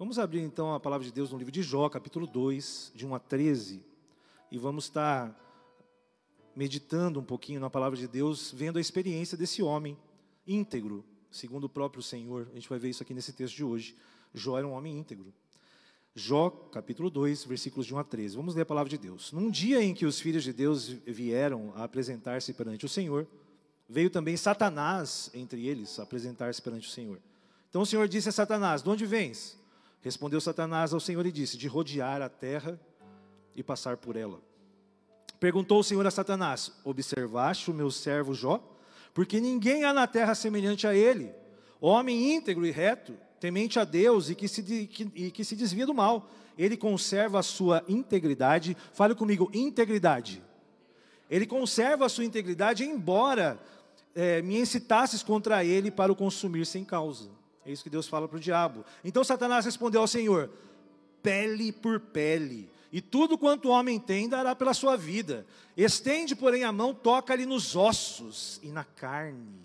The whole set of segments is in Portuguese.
Vamos abrir então a palavra de Deus no livro de Jó, capítulo 2, de 1 a 13, e vamos estar meditando um pouquinho na palavra de Deus, vendo a experiência desse homem íntegro, segundo o próprio Senhor. A gente vai ver isso aqui nesse texto de hoje. Jó era um homem íntegro. Jó, capítulo 2, versículos de 1 a 13. Vamos ler a palavra de Deus. Num dia em que os filhos de Deus vieram a apresentar-se perante o Senhor, veio também Satanás entre eles apresentar-se perante o Senhor. Então o Senhor disse a Satanás: De onde vens? Respondeu Satanás ao Senhor e disse: De rodear a terra e passar por ela. Perguntou o Senhor a Satanás: Observaste o meu servo Jó? Porque ninguém há na terra semelhante a ele, homem íntegro e reto, temente a Deus e que se, que, e que se desvia do mal. Ele conserva a sua integridade. Fale comigo, integridade. Ele conserva a sua integridade, embora é, me incitasses contra ele para o consumir sem causa. É isso que Deus fala para o diabo. Então Satanás respondeu ao Senhor: pele por pele, e tudo quanto o homem tem dará pela sua vida. Estende, porém, a mão, toca-lhe nos ossos e na carne,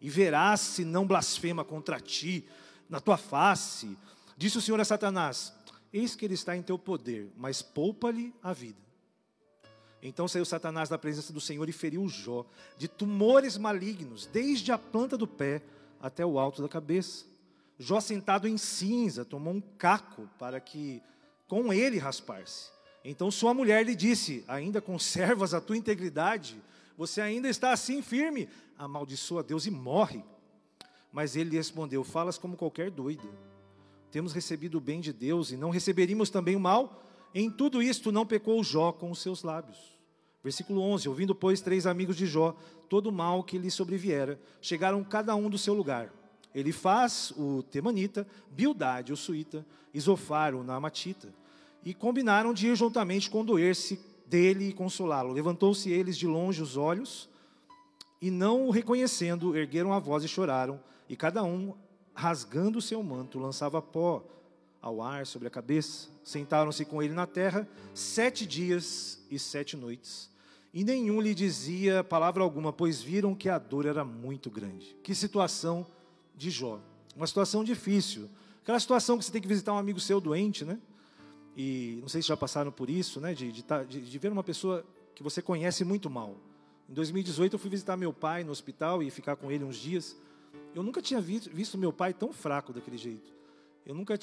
e verás se não blasfema contra ti, na tua face. Disse o Senhor a Satanás: Eis que ele está em teu poder, mas poupa-lhe a vida. Então saiu Satanás da presença do Senhor e feriu Jó de tumores malignos, desde a planta do pé até o alto da cabeça. Jó, sentado em cinza, tomou um caco para que com ele raspar-se. Então sua mulher lhe disse: Ainda conservas a tua integridade? Você ainda está assim firme? Amaldiçoa Deus e morre. Mas ele lhe respondeu: Falas como qualquer doida. Temos recebido o bem de Deus e não receberíamos também o mal? Em tudo isto não pecou Jó com os seus lábios. Versículo 11: Ouvindo, pois, três amigos de Jó todo o mal que lhe sobreviera, chegaram cada um do seu lugar. Ele faz o Temanita, Bildade, o Suíta, Isofar, o Naamatita, e combinaram de ir juntamente condoer-se dele e consolá-lo. Levantou-se eles de longe os olhos, e não o reconhecendo, ergueram a voz e choraram, e cada um, rasgando o seu manto, lançava pó ao ar sobre a cabeça. Sentaram-se com ele na terra sete dias e sete noites. E nenhum lhe dizia palavra alguma, pois viram que a dor era muito grande. Que situação de Jó. Uma situação difícil. Aquela situação que você tem que visitar um amigo seu doente, né? E não sei se já passaram por isso, né? De, de, tá, de, ver uma pessoa que você conhece muito mal. Em 2018 eu fui visitar meu pai no hospital e ficar com ele uns dias. Eu nunca tinha visto, visto meu pai tão fraco daquele jeito. Eu nunca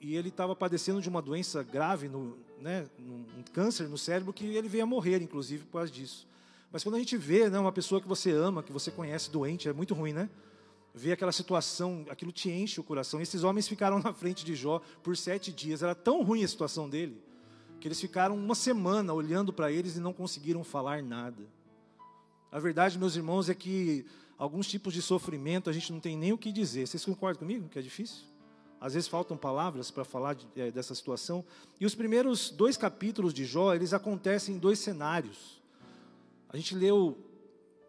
e ele estava padecendo de uma doença grave, no, né, um câncer no cérebro que ele veio a morrer, inclusive por causa disso. Mas quando a gente vê, né, uma pessoa que você ama, que você conhece doente, é muito ruim, né? Ver aquela situação, aquilo te enche o coração. Esses homens ficaram na frente de Jó por sete dias. Era tão ruim a situação dele que eles ficaram uma semana olhando para eles e não conseguiram falar nada. A verdade, meus irmãos, é que alguns tipos de sofrimento a gente não tem nem o que dizer. Vocês concordam comigo que é difícil? Às vezes faltam palavras para falar de, é, dessa situação. E os primeiros dois capítulos de Jó, eles acontecem em dois cenários. A gente leu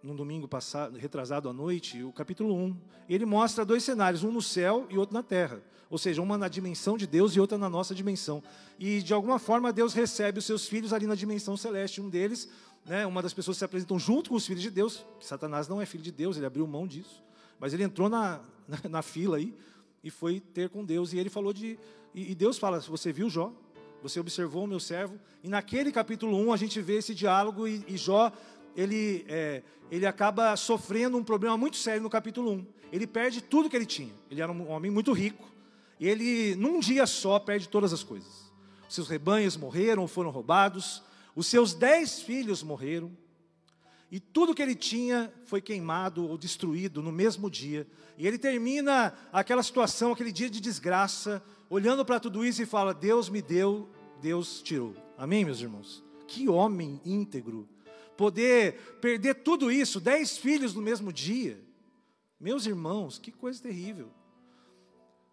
no domingo passado, retrasado à noite, o capítulo 1. Ele mostra dois cenários, um no céu e outro na terra. Ou seja, uma na dimensão de Deus e outra na nossa dimensão. E de alguma forma Deus recebe os seus filhos ali na dimensão celeste. Um deles, né, uma das pessoas se apresentam junto com os filhos de Deus, que Satanás não é filho de Deus, ele abriu mão disso. Mas ele entrou na, na, na fila aí e foi ter com Deus. E ele falou de. E, e Deus fala: Você viu Jó? Você observou o meu servo? E naquele capítulo 1 a gente vê esse diálogo e, e Jó ele, é, ele acaba sofrendo um problema muito sério no capítulo 1. Ele perde tudo que ele tinha. Ele era um homem muito rico. E ele, num dia só, perde todas as coisas. Seus rebanhos morreram, foram roubados. Os seus dez filhos morreram. E tudo que ele tinha foi queimado ou destruído no mesmo dia. E ele termina aquela situação, aquele dia de desgraça, olhando para tudo isso e fala: Deus me deu, Deus tirou. Amém, meus irmãos? Que homem íntegro poder perder tudo isso, dez filhos no mesmo dia. Meus irmãos, que coisa terrível.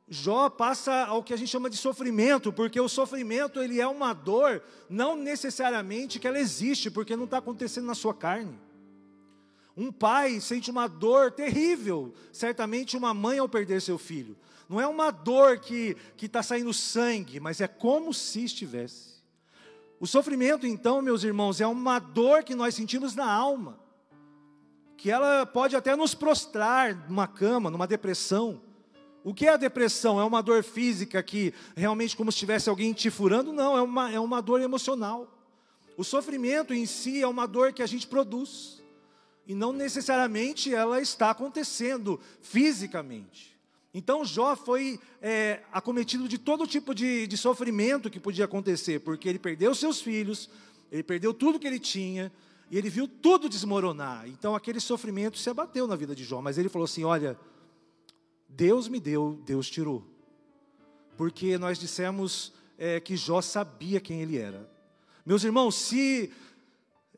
Jó passa ao que a gente chama de sofrimento, porque o sofrimento ele é uma dor, não necessariamente que ela existe, porque não está acontecendo na sua carne. Um pai sente uma dor terrível, certamente uma mãe ao perder seu filho. Não é uma dor que está saindo sangue, mas é como se estivesse. O sofrimento, então, meus irmãos, é uma dor que nós sentimos na alma, que ela pode até nos prostrar numa cama, numa depressão. O que é a depressão? É uma dor física que realmente como se tivesse alguém te furando? Não, é uma, é uma dor emocional. O sofrimento em si é uma dor que a gente produz. E não necessariamente ela está acontecendo fisicamente. Então Jó foi é, acometido de todo tipo de, de sofrimento que podia acontecer, porque ele perdeu seus filhos, ele perdeu tudo que ele tinha, e ele viu tudo desmoronar. Então aquele sofrimento se abateu na vida de Jó. Mas ele falou assim: Olha, Deus me deu, Deus tirou. Porque nós dissemos é, que Jó sabia quem ele era. Meus irmãos, se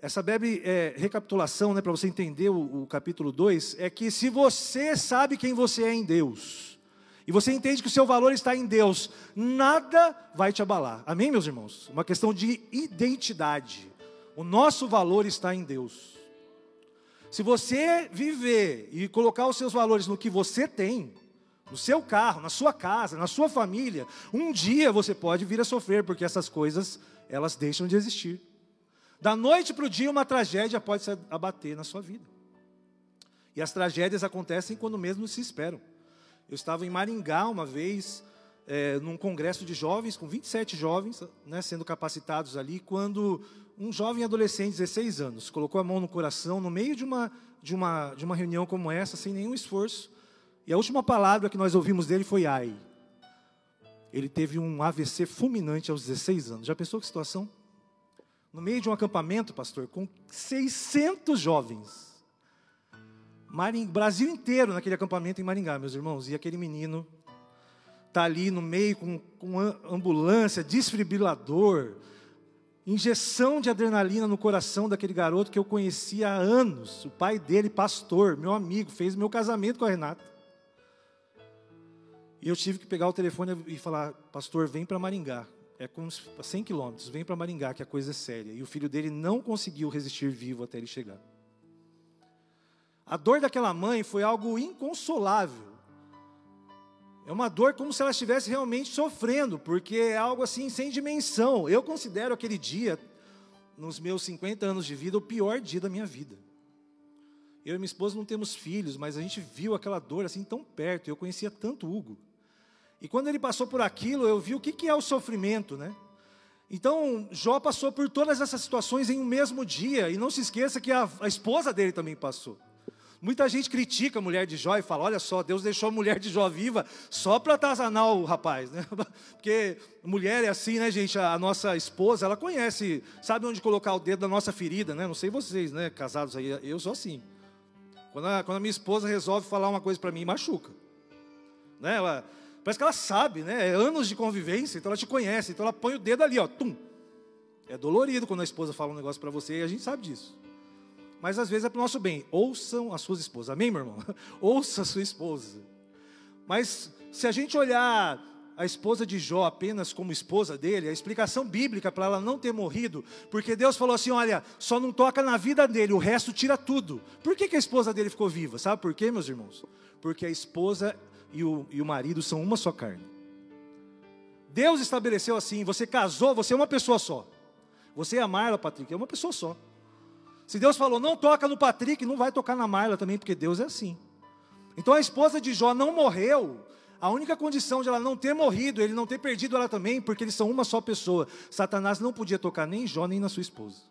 essa breve é, recapitulação, né, para você entender o, o capítulo 2, é que se você sabe quem você é em Deus, e você entende que o seu valor está em Deus, nada vai te abalar. Amém, meus irmãos? Uma questão de identidade. O nosso valor está em Deus. Se você viver e colocar os seus valores no que você tem, no seu carro, na sua casa, na sua família, um dia você pode vir a sofrer, porque essas coisas, elas deixam de existir. Da noite para o dia, uma tragédia pode se abater na sua vida. E as tragédias acontecem quando mesmo se esperam. Eu estava em Maringá uma vez, é, num congresso de jovens, com 27 jovens, né, sendo capacitados ali, quando um jovem adolescente, 16 anos, colocou a mão no coração, no meio de uma, de uma, de uma reunião como essa, sem nenhum esforço, e a última palavra que nós ouvimos dele foi ai. Ele teve um AVC fulminante aos 16 anos. Já pensou que situação? No meio de um acampamento, pastor, com 600 jovens. Brasil inteiro naquele acampamento em Maringá, meus irmãos. E aquele menino está ali no meio com, com ambulância, desfibrilador, injeção de adrenalina no coração daquele garoto que eu conhecia há anos. O pai dele, pastor, meu amigo, fez meu casamento com a Renata. E eu tive que pegar o telefone e falar: Pastor, vem para Maringá é como 100 quilômetros, vem para Maringá, que a coisa é séria. E o filho dele não conseguiu resistir vivo até ele chegar. A dor daquela mãe foi algo inconsolável. É uma dor como se ela estivesse realmente sofrendo, porque é algo assim sem dimensão. Eu considero aquele dia, nos meus 50 anos de vida, o pior dia da minha vida. Eu e minha esposa não temos filhos, mas a gente viu aquela dor assim tão perto. Eu conhecia tanto Hugo. E quando ele passou por aquilo, eu vi o que, que é o sofrimento, né? Então, Jó passou por todas essas situações em um mesmo dia, e não se esqueça que a, a esposa dele também passou. Muita gente critica a mulher de Jó e fala: olha só, Deus deixou a mulher de Jó viva só para atazanar o rapaz, né? Porque mulher é assim, né, gente? A nossa esposa, ela conhece, sabe onde colocar o dedo da nossa ferida, né? Não sei vocês, né, casados aí, eu sou assim. Quando a, quando a minha esposa resolve falar uma coisa para mim, machuca. Né? Ela, Parece que ela sabe, né? É anos de convivência, então ela te conhece, então ela põe o dedo ali, ó, tum. É dolorido quando a esposa fala um negócio para você e a gente sabe disso. Mas às vezes é para o nosso bem. Ouçam as suas esposas. Amém, meu irmão? Ouça a sua esposa. Mas se a gente olhar a esposa de Jó apenas como esposa dele, a explicação bíblica para ela não ter morrido, porque Deus falou assim: olha, só não toca na vida dele, o resto tira tudo. Por que, que a esposa dele ficou viva? Sabe por quê, meus irmãos? Porque a esposa e o, e o marido são uma só carne. Deus estabeleceu assim: você casou, você é uma pessoa só. Você e a Marla, Patrick, é uma pessoa só. Se Deus falou, não toca no Patrick, não vai tocar na Marla também, porque Deus é assim. Então a esposa de Jó não morreu. A única condição de ela não ter morrido, ele não ter perdido ela também, porque eles são uma só pessoa. Satanás não podia tocar nem em Jó, nem na sua esposa.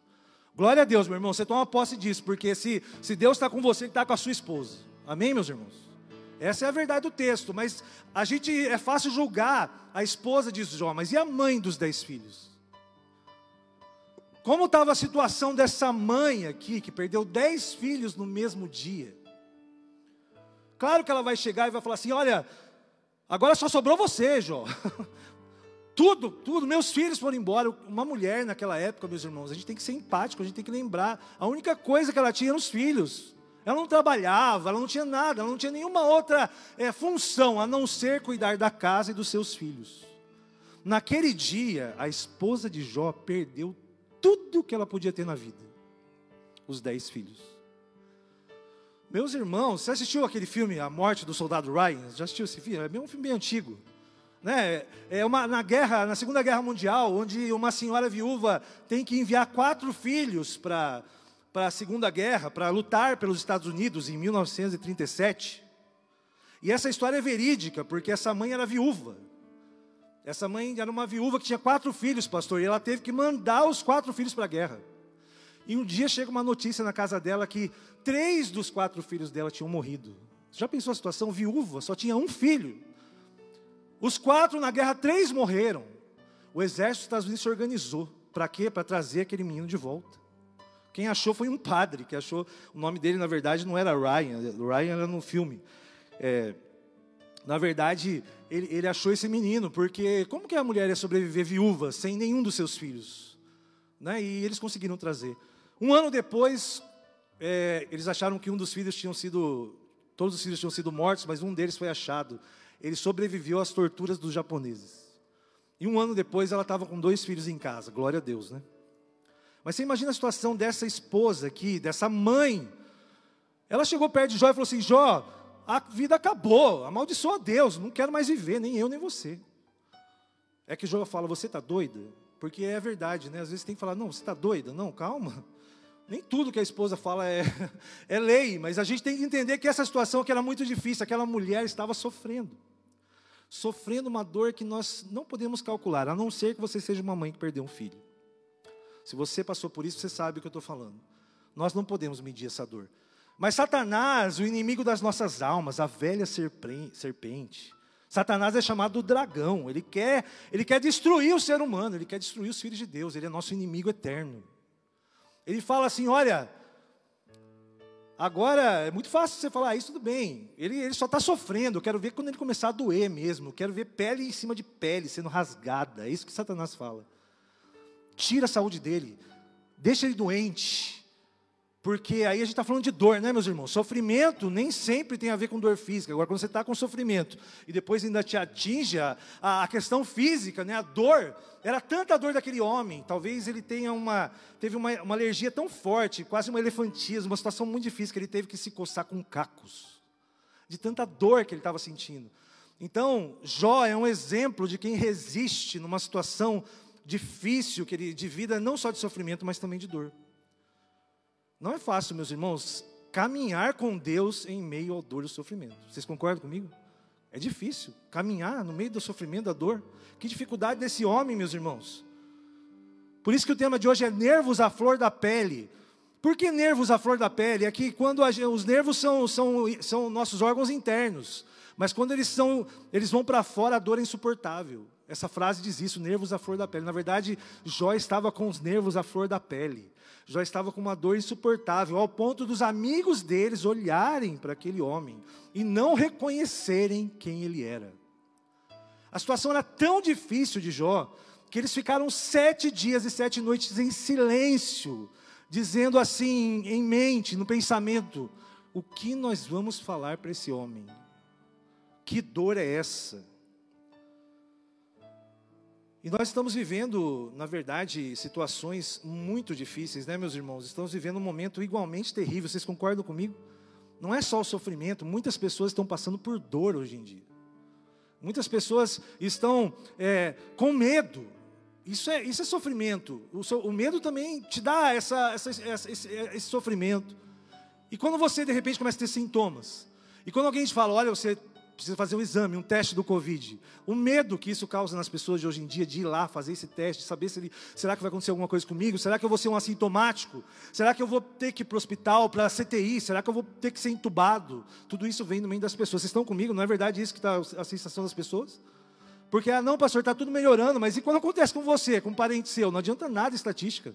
Glória a Deus, meu irmão, você toma posse disso, porque se, se Deus está com você, Ele está com a sua esposa. Amém, meus irmãos? Essa é a verdade do texto, mas a gente é fácil julgar a esposa de Jó, mas e a mãe dos dez filhos? Como estava a situação dessa mãe aqui, que perdeu dez filhos no mesmo dia? Claro que ela vai chegar e vai falar assim: olha, agora só sobrou você, Jó. tudo, tudo, meus filhos foram embora. Uma mulher naquela época, meus irmãos, a gente tem que ser empático, a gente tem que lembrar. A única coisa que ela tinha eram os filhos. Ela não trabalhava, ela não tinha nada, ela não tinha nenhuma outra é, função a não ser cuidar da casa e dos seus filhos. Naquele dia, a esposa de Jó perdeu tudo que ela podia ter na vida: os dez filhos. Meus irmãos, você assistiu aquele filme A Morte do Soldado Ryan? Já assistiu esse filme? É um filme bem antigo. Né? É uma, na guerra, na Segunda Guerra Mundial, onde uma senhora viúva tem que enviar quatro filhos para para a Segunda Guerra, para lutar pelos Estados Unidos em 1937. E essa história é verídica, porque essa mãe era viúva. Essa mãe era uma viúva que tinha quatro filhos, pastor, e ela teve que mandar os quatro filhos para a guerra. E um dia chega uma notícia na casa dela que três dos quatro filhos dela tinham morrido. Já pensou a situação? Viúva, só tinha um filho. Os quatro na guerra, três morreram. O exército dos Estados Unidos se organizou. Para quê? Para trazer aquele menino de volta. Quem achou foi um padre, que achou. O nome dele, na verdade, não era Ryan. Ryan era no filme. É, na verdade, ele, ele achou esse menino, porque como que a mulher ia sobreviver viúva sem nenhum dos seus filhos? Né? E eles conseguiram trazer. Um ano depois, é, eles acharam que um dos filhos tinham sido, todos os filhos tinham sido mortos, mas um deles foi achado. Ele sobreviveu às torturas dos japoneses. E um ano depois ela estava com dois filhos em casa, glória a Deus, né? Mas você imagina a situação dessa esposa aqui, dessa mãe. Ela chegou perto de Jó e falou assim: Jó, a vida acabou, amaldiçoa Deus, não quero mais viver, nem eu nem você. É que Jó fala: Você está doida? Porque é verdade, né? Às vezes tem que falar: Não, você está doida? Não, calma. Nem tudo que a esposa fala é, é lei, mas a gente tem que entender que essa situação que era muito difícil, aquela mulher estava sofrendo. Sofrendo uma dor que nós não podemos calcular, a não ser que você seja uma mãe que perdeu um filho. Se você passou por isso, você sabe o que eu estou falando. Nós não podemos medir essa dor. Mas Satanás, o inimigo das nossas almas, a velha serpente, Satanás é chamado dragão. Ele quer, ele quer destruir o ser humano, ele quer destruir os filhos de Deus. Ele é nosso inimigo eterno. Ele fala assim: olha, agora é muito fácil você falar isso, tudo bem. Ele, ele só está sofrendo. Eu quero ver quando ele começar a doer mesmo. Eu quero ver pele em cima de pele sendo rasgada. É isso que Satanás fala. Tira a saúde dele, deixa ele doente. Porque aí a gente está falando de dor, né, meus irmãos? Sofrimento nem sempre tem a ver com dor física. Agora, quando você está com sofrimento e depois ainda te atinge a, a, questão física, né, a dor, era tanta a dor daquele homem. Talvez ele tenha uma, teve uma, uma alergia tão forte, quase uma elefantismo, uma situação muito difícil, que ele teve que se coçar com cacos, de tanta dor que ele estava sentindo. Então, Jó é um exemplo de quem resiste numa situação difícil que ele, de vida, não só de sofrimento, mas também de dor. Não é fácil, meus irmãos, caminhar com Deus em meio ao dor e ao sofrimento. Vocês concordam comigo? É difícil caminhar no meio do sofrimento, da dor. Que dificuldade desse homem, meus irmãos. Por isso que o tema de hoje é nervos à flor da pele. Por que nervos à flor da pele? É que quando a, os nervos são, são, são nossos órgãos internos, mas quando eles, são, eles vão para fora, a dor é insuportável. Essa frase diz isso, nervos à flor da pele. Na verdade, Jó estava com os nervos à flor da pele. Jó estava com uma dor insuportável, ao ponto dos amigos deles olharem para aquele homem e não reconhecerem quem ele era. A situação era tão difícil de Jó, que eles ficaram sete dias e sete noites em silêncio, dizendo assim, em mente, no pensamento: o que nós vamos falar para esse homem? Que dor é essa? E nós estamos vivendo, na verdade, situações muito difíceis, né, meus irmãos? Estamos vivendo um momento igualmente terrível, vocês concordam comigo? Não é só o sofrimento, muitas pessoas estão passando por dor hoje em dia. Muitas pessoas estão é, com medo. Isso é, isso é sofrimento. O, so, o medo também te dá essa, essa, essa, esse, esse sofrimento. E quando você, de repente, começa a ter sintomas, e quando alguém te fala, olha, você precisa fazer um exame, um teste do Covid. O medo que isso causa nas pessoas de hoje em dia de ir lá fazer esse teste, saber se ele, será que vai acontecer alguma coisa comigo? Será que eu vou ser um assintomático? Será que eu vou ter que ir para o hospital, para a CTI? Será que eu vou ter que ser entubado? Tudo isso vem no meio das pessoas. Vocês estão comigo? Não é verdade isso que está a sensação das pessoas? Porque, ah, não, pastor, está tudo melhorando, mas e quando acontece com você, com um parente seu? Não adianta nada estatística.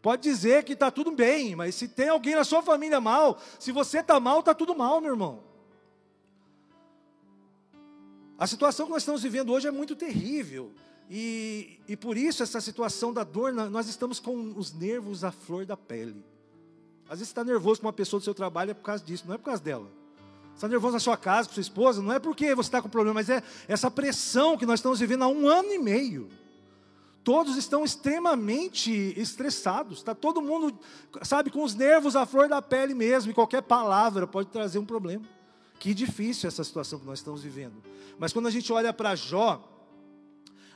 Pode dizer que está tudo bem, mas se tem alguém na sua família mal, se você está mal, está tudo mal, meu irmão. A situação que nós estamos vivendo hoje é muito terrível. E, e por isso, essa situação da dor, nós estamos com os nervos à flor da pele. Às vezes você está nervoso com uma pessoa do seu trabalho, é por causa disso, não é por causa dela. Você está nervoso na sua casa, com sua esposa, não é porque você está com problema, mas é essa pressão que nós estamos vivendo há um ano e meio. Todos estão extremamente estressados. Está todo mundo, sabe, com os nervos à flor da pele mesmo, e qualquer palavra pode trazer um problema. Que difícil essa situação que nós estamos vivendo. Mas quando a gente olha para Jó,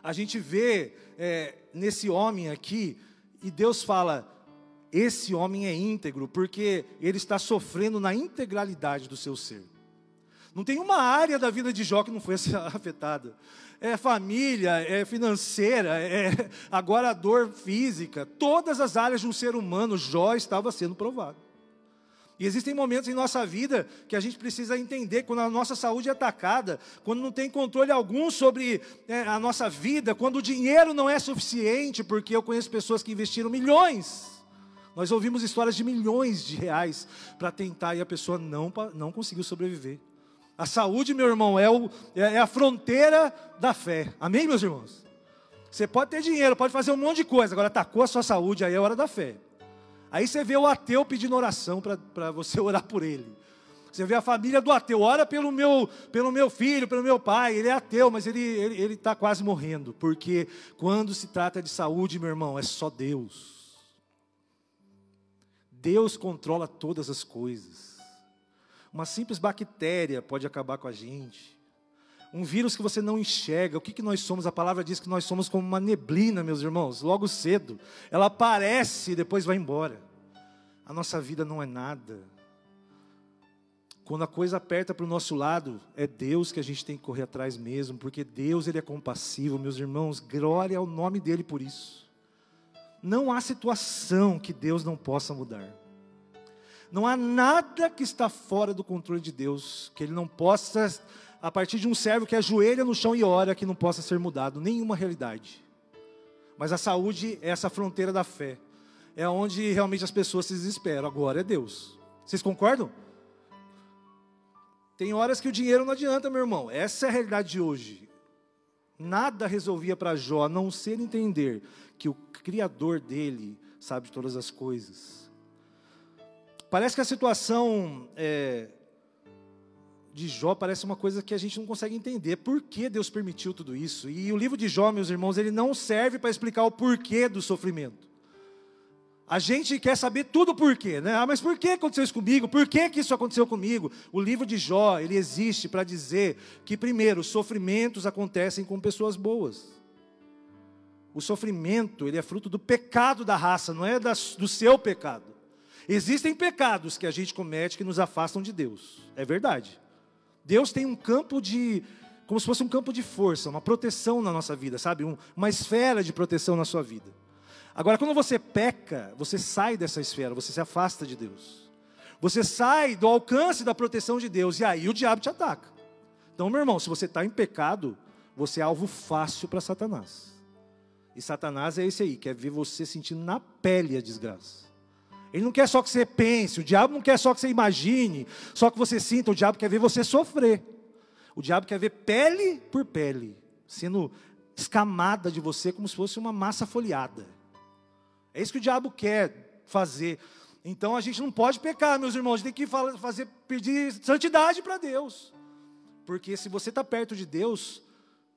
a gente vê é, nesse homem aqui, e Deus fala: esse homem é íntegro, porque ele está sofrendo na integralidade do seu ser. Não tem uma área da vida de Jó que não foi afetada. É família, é financeira, é agora a dor física. Todas as áreas de um ser humano, Jó estava sendo provado. E existem momentos em nossa vida que a gente precisa entender quando a nossa saúde é atacada, quando não tem controle algum sobre é, a nossa vida, quando o dinheiro não é suficiente, porque eu conheço pessoas que investiram milhões. Nós ouvimos histórias de milhões de reais para tentar e a pessoa não, não conseguiu sobreviver. A saúde, meu irmão, é, o, é, é a fronteira da fé. Amém, meus irmãos? Você pode ter dinheiro, pode fazer um monte de coisa, agora atacou a sua saúde, aí é hora da fé. Aí você vê o ateu pedindo oração para você orar por ele. Você vê a família do ateu, ora pelo meu, pelo meu filho, pelo meu pai. Ele é ateu, mas ele está tá quase morrendo. Porque quando se trata de saúde, meu irmão, é só Deus. Deus controla todas as coisas. Uma simples bactéria pode acabar com a gente. Um vírus que você não enxerga. O que, que nós somos? A palavra diz que nós somos como uma neblina, meus irmãos, logo cedo. Ela aparece e depois vai embora. A nossa vida não é nada. Quando a coisa aperta para o nosso lado, é Deus que a gente tem que correr atrás mesmo, porque Deus ele é compassivo, meus irmãos, glória ao nome dele por isso. Não há situação que Deus não possa mudar. Não há nada que está fora do controle de Deus, que ele não possa a partir de um servo que ajoelha no chão e ora que não possa ser mudado, nenhuma realidade. Mas a saúde é essa fronteira da fé. É onde realmente as pessoas se desesperam. Agora é Deus. Vocês concordam? Tem horas que o dinheiro não adianta, meu irmão. Essa é a realidade de hoje. Nada resolvia para Jó, a não ser entender que o Criador dele sabe de todas as coisas. Parece que a situação é, de Jó parece uma coisa que a gente não consegue entender. Por que Deus permitiu tudo isso? E o livro de Jó, meus irmãos, ele não serve para explicar o porquê do sofrimento. A gente quer saber tudo por quê, né? Ah, mas por que aconteceu isso comigo? Por que, que isso aconteceu comigo? O livro de Jó, ele existe para dizer que, primeiro, sofrimentos acontecem com pessoas boas. O sofrimento, ele é fruto do pecado da raça, não é do seu pecado. Existem pecados que a gente comete que nos afastam de Deus, é verdade. Deus tem um campo de, como se fosse um campo de força, uma proteção na nossa vida, sabe? Um, uma esfera de proteção na sua vida. Agora, quando você peca, você sai dessa esfera, você se afasta de Deus. Você sai do alcance da proteção de Deus, e aí o diabo te ataca. Então, meu irmão, se você está em pecado, você é alvo fácil para Satanás. E Satanás é esse aí, quer ver você sentindo na pele a desgraça. Ele não quer só que você pense, o diabo não quer só que você imagine, só que você sinta, o diabo quer ver você sofrer. O diabo quer ver pele por pele, sendo escamada de você como se fosse uma massa folhada. É isso que o diabo quer fazer. Então a gente não pode pecar, meus irmãos, a gente tem que fazer, pedir santidade para Deus. Porque se você está perto de Deus,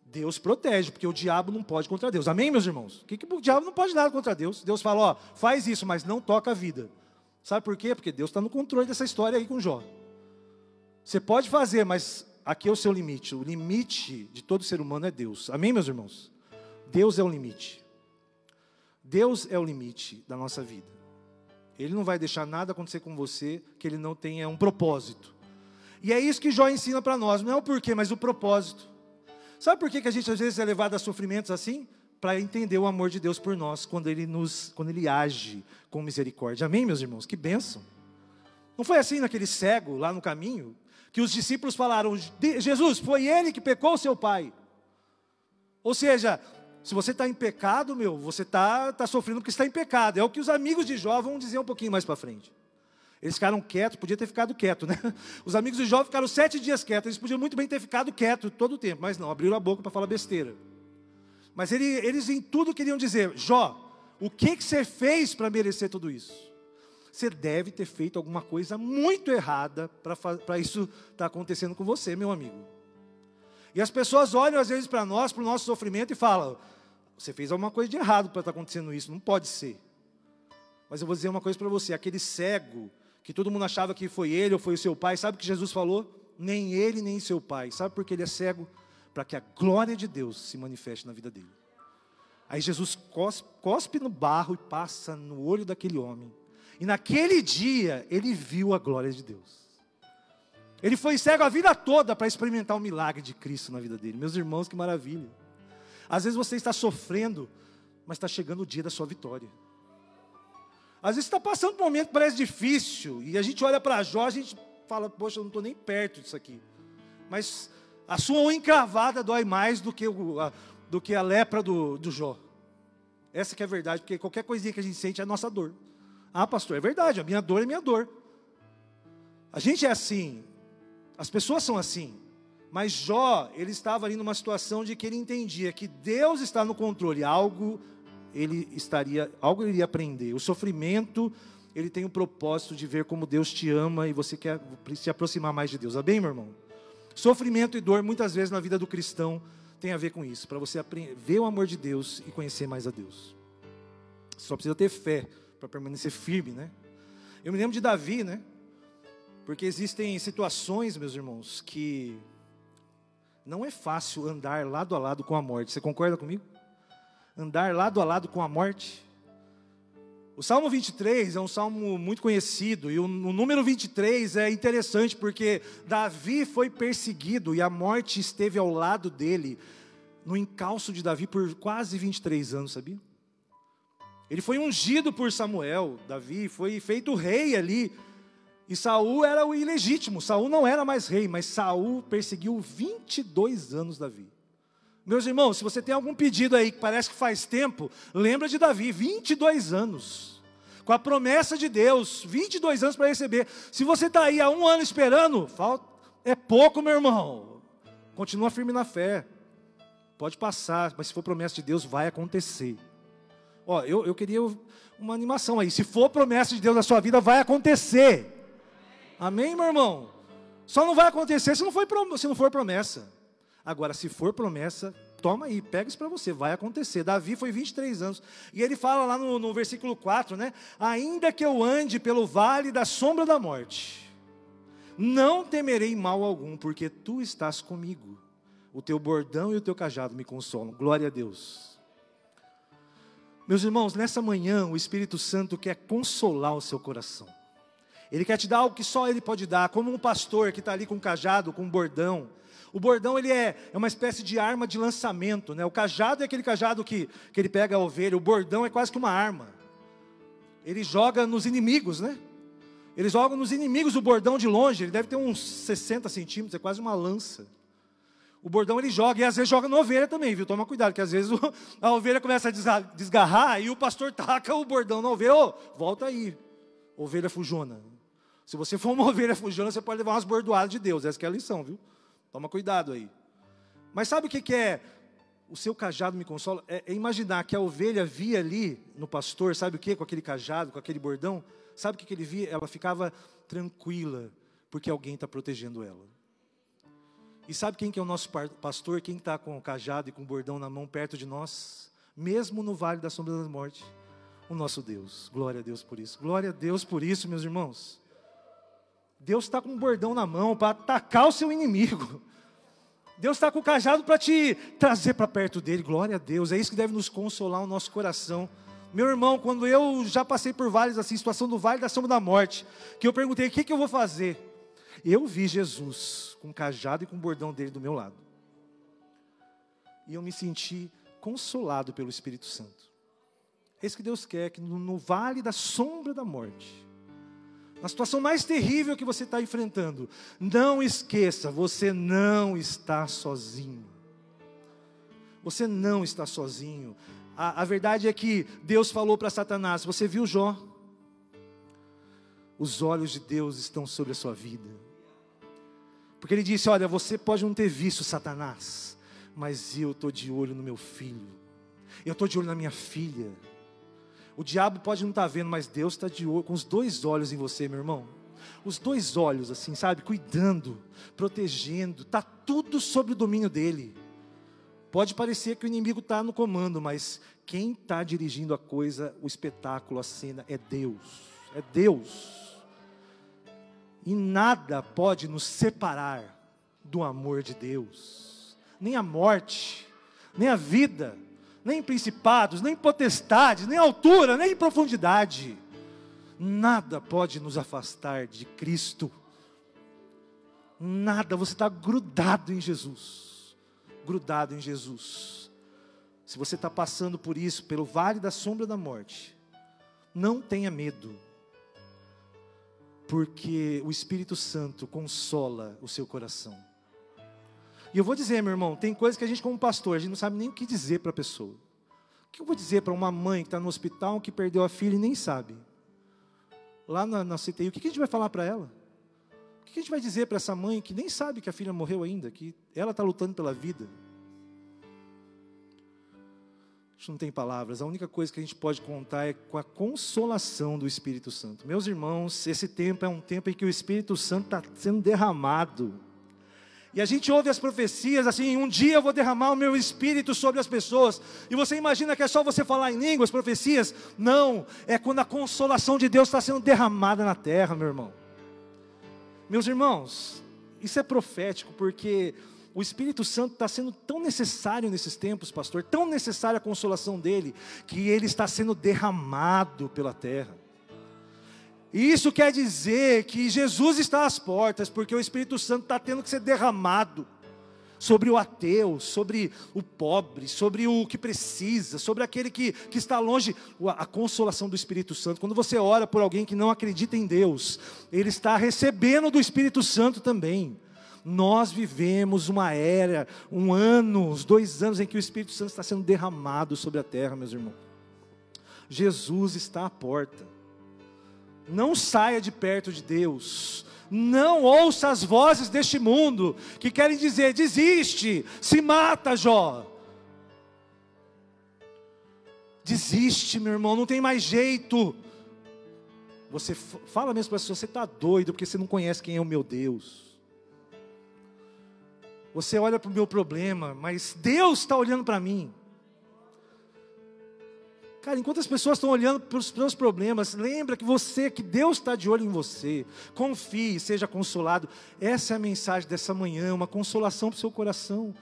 Deus protege, porque o diabo não pode contra Deus. Amém, meus irmãos? O, que, que o diabo não pode nada contra Deus? Deus fala, ó, faz isso, mas não toca a vida. Sabe por quê? Porque Deus está no controle dessa história aí com Jó. Você pode fazer, mas aqui é o seu limite. O limite de todo ser humano é Deus. Amém, meus irmãos? Deus é o limite. Deus é o limite da nossa vida. Ele não vai deixar nada acontecer com você que ele não tenha um propósito. E é isso que Jó ensina para nós, não é o porquê, mas o propósito. Sabe por que, que a gente às vezes é levado a sofrimentos assim? Para entender o amor de Deus por nós, quando ele, nos, quando ele age com misericórdia. Amém, meus irmãos? Que bênção. Não foi assim naquele cego lá no caminho? Que os discípulos falaram: Jesus, foi ele que pecou seu pai. Ou seja, se você está em pecado, meu, você está tá sofrendo porque está em pecado. É o que os amigos de Jó vão dizer um pouquinho mais para frente. Eles ficaram quietos, podia ter ficado quieto, né? Os amigos de Jó ficaram sete dias quietos, eles podiam muito bem ter ficado quietos todo o tempo, mas não, abriram a boca para falar besteira. Mas ele, eles em tudo queriam dizer: Jó, o que, que você fez para merecer tudo isso? Você deve ter feito alguma coisa muito errada para isso estar tá acontecendo com você, meu amigo. E as pessoas olham às vezes para nós, para o nosso sofrimento e falam: Você fez alguma coisa de errado para estar tá acontecendo isso, não pode ser. Mas eu vou dizer uma coisa para você: aquele cego que todo mundo achava que foi ele ou foi o seu pai, sabe o que Jesus falou? Nem ele, nem seu pai. Sabe por que ele é cego? Para que a glória de Deus se manifeste na vida dele. Aí Jesus cospe, cospe no barro e passa no olho daquele homem. E naquele dia ele viu a glória de Deus. Ele foi cego a vida toda para experimentar o milagre de Cristo na vida dele. Meus irmãos, que maravilha. Às vezes você está sofrendo, mas está chegando o dia da sua vitória. Às vezes está passando por um momento que parece difícil, e a gente olha para Jó, a gente fala, poxa, eu não estou nem perto disso aqui. Mas a sua unha encravada dói mais do que, o, a, do que a lepra do, do Jó. Essa que é a verdade, porque qualquer coisinha que a gente sente é a nossa dor. Ah, pastor, é verdade, a minha dor é minha dor. A gente é assim, as pessoas são assim. Mas Jó, ele estava ali numa situação de que ele entendia que Deus está no controle, algo ele estaria, algo ele iria aprender. O sofrimento, ele tem o propósito de ver como Deus te ama e você quer se aproximar mais de Deus. Amém, meu irmão? Sofrimento e dor, muitas vezes na vida do cristão, tem a ver com isso, para você ver o amor de Deus e conhecer mais a Deus. Só precisa ter fé para permanecer firme, né? Eu me lembro de Davi, né? Porque existem situações, meus irmãos, que não é fácil andar lado a lado com a morte. Você concorda comigo? Andar lado a lado com a morte. O Salmo 23 é um salmo muito conhecido, e o, o, número 23 é interessante porque Davi foi perseguido e a morte esteve ao lado dele, no encalço de Davi, por quase 23 anos, sabia? Ele foi ungido por Samuel, Davi foi feito rei ali, e Saul era o ilegítimo, Saul não era mais rei, mas Saul perseguiu 22 anos Davi. Meus irmãos, se você tem algum pedido aí que parece que faz tempo, lembra de Davi, 22 anos. Com a promessa de Deus, 22 anos para receber. Se você está aí há um ano esperando, falta, é pouco, meu irmão. Continua firme na fé. Pode passar, mas se for promessa de Deus, vai acontecer. Ó, eu, eu queria uma animação aí. Se for promessa de Deus na sua vida, vai acontecer. Amém, meu irmão? Só não vai acontecer se não for, se não for promessa. Agora, se for promessa, toma aí, pega isso para você, vai acontecer. Davi foi 23 anos. E ele fala lá no, no versículo 4, né? Ainda que eu ande pelo vale da sombra da morte, não temerei mal algum, porque tu estás comigo. O teu bordão e o teu cajado me consolam. Glória a Deus. Meus irmãos, nessa manhã o Espírito Santo quer consolar o seu coração. Ele quer te dar algo que só Ele pode dar, como um pastor que está ali com um cajado, com um bordão, o bordão ele é, é uma espécie de arma de lançamento, né? O cajado é aquele cajado que, que ele pega a ovelha, o bordão é quase que uma arma. Ele joga nos inimigos, né? Ele joga nos inimigos o bordão de longe, ele deve ter uns 60 centímetros, é quase uma lança. O bordão ele joga, e às vezes joga na ovelha também, viu? Toma cuidado, que às vezes o, a ovelha começa a desgarrar e o pastor taca o bordão na ovelha. Ô, volta aí, ovelha fujona. Se você for uma ovelha fujona, você pode levar umas bordoadas de Deus, essa é a lição, viu? Toma cuidado aí. Mas sabe o que, que é? O seu cajado me consola. É, é, imaginar que a ovelha via ali no pastor, sabe o que? Com aquele cajado, com aquele bordão. Sabe o que, que ele via? Ela ficava tranquila, porque alguém está protegendo ela. E sabe quem que é o nosso pastor? Quem está com o cajado e com o bordão na mão perto de nós? Mesmo no vale da sombra da morte. O nosso Deus. Glória a Deus por isso. Glória a Deus por isso, meus irmãos. Deus está com um bordão na mão para atacar o seu inimigo. Deus está com o cajado para te trazer para perto dele. Glória a Deus. É isso que deve nos consolar o nosso coração. Meu irmão, quando eu já passei por vales assim, situação do vale da sombra da morte, que eu perguntei: o que, que eu vou fazer? Eu vi Jesus com o cajado e com o bordão dele do meu lado. E eu me senti consolado pelo Espírito Santo. É isso que Deus quer, que no vale da sombra da morte, na situação mais terrível que você está enfrentando, não esqueça, você não está sozinho. Você não está sozinho. A, a verdade é que Deus falou para Satanás: Você viu Jó? Os olhos de Deus estão sobre a sua vida. Porque ele disse: Olha, você pode não ter visto Satanás, mas eu estou de olho no meu filho, eu estou de olho na minha filha. O diabo pode não estar tá vendo, mas Deus está de olho, com os dois olhos em você, meu irmão. Os dois olhos, assim, sabe? Cuidando, protegendo, está tudo sob o domínio dele. Pode parecer que o inimigo está no comando, mas quem está dirigindo a coisa, o espetáculo, a cena, é Deus. É Deus. E nada pode nos separar do amor de Deus. Nem a morte, nem a vida nem principados, nem potestades, nem altura, nem profundidade. Nada pode nos afastar de Cristo. Nada, você está grudado em Jesus. Grudado em Jesus. Se você está passando por isso, pelo vale da sombra da morte, não tenha medo, porque o Espírito Santo consola o seu coração. E eu vou dizer, meu irmão, tem coisas que a gente, como pastor, a gente não sabe nem o que dizer para a pessoa. O que eu vou dizer para uma mãe que está no hospital, que perdeu a filha e nem sabe? Lá na, na CTI, o que, a gente vai falar para ela? O que a gente vai dizer para essa mãe que nem sabe que a filha morreu ainda, que ela está lutando pela vida? A gente não tem palavras, a única coisa que a gente pode contar é com a consolação do Espírito Santo. Meus irmãos, esse tempo é um tempo em que o Espírito Santo está sendo derramado. E a gente ouve as profecias assim: um dia eu vou derramar o meu espírito sobre as pessoas. E você imagina que é só você falar em línguas, profecias? Não, é quando a consolação de Deus está sendo derramada na terra, meu irmão. Meus irmãos, isso é profético, porque o Espírito Santo está sendo tão necessário nesses tempos, pastor, tão necessária a consolação dele, que ele está sendo derramado pela terra. Isso quer dizer que Jesus está às portas, porque o Espírito Santo está tendo que ser derramado sobre o ateu, sobre o pobre, sobre o que precisa, sobre aquele que, que está longe, a consolação do Espírito Santo. Quando você ora por alguém que não acredita em Deus, ele está recebendo do Espírito Santo também. Nós vivemos uma era, um ano, dois anos em que o Espírito Santo está sendo derramado sobre a terra, meus irmãos. Jesus está à porta. Não saia de perto de Deus. Não ouça as vozes deste mundo que querem dizer: desiste, se mata, Jó. Desiste, meu irmão, não tem mais jeito. Você fala mesmo para as pessoas: você está doido porque você não conhece quem é o meu Deus. Você olha para o meu problema, mas Deus está olhando para mim. Cara, enquanto as pessoas estão olhando para os seus problemas, lembra que você, que Deus está de olho em você. Confie, seja consolado. Essa é a mensagem dessa manhã, uma consolação para o seu coração.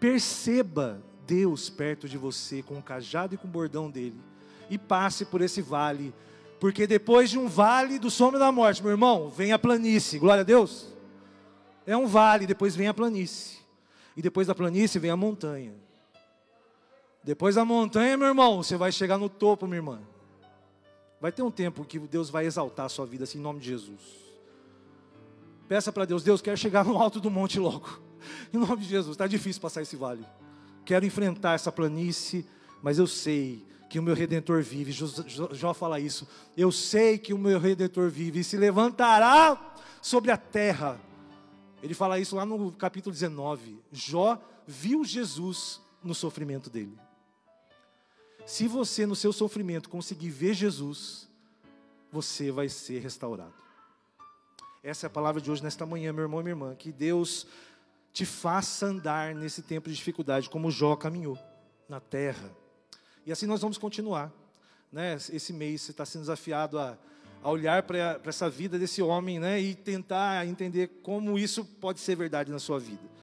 Perceba Deus perto de você, com o cajado e com o bordão dele. E passe por esse vale. Porque depois de um vale do sombra da morte, meu irmão, vem a planície. Glória a Deus. É um vale, depois vem a planície. E depois da planície vem a montanha. Depois da montanha, meu irmão, você vai chegar no topo, minha irmã. Vai ter um tempo que Deus vai exaltar a sua vida assim, em nome de Jesus. Peça para Deus, Deus, quero chegar no alto do monte logo. Em nome de Jesus, está difícil passar esse vale. Quero enfrentar essa planície, mas eu sei que o meu Redentor vive. Jó fala isso. Eu sei que o meu Redentor vive e se levantará sobre a terra. Ele fala isso lá no capítulo 19. Jó viu Jesus no sofrimento dele. Se você, no seu sofrimento, conseguir ver Jesus, você vai ser restaurado. Essa é a palavra de hoje, nesta manhã, meu irmão e minha irmã. Que Deus te faça andar nesse tempo de dificuldade, como Jó caminhou na terra. E assim nós vamos continuar. Né? Esse mês você está sendo desafiado a, a olhar para essa vida desse homem né? e tentar entender como isso pode ser verdade na sua vida.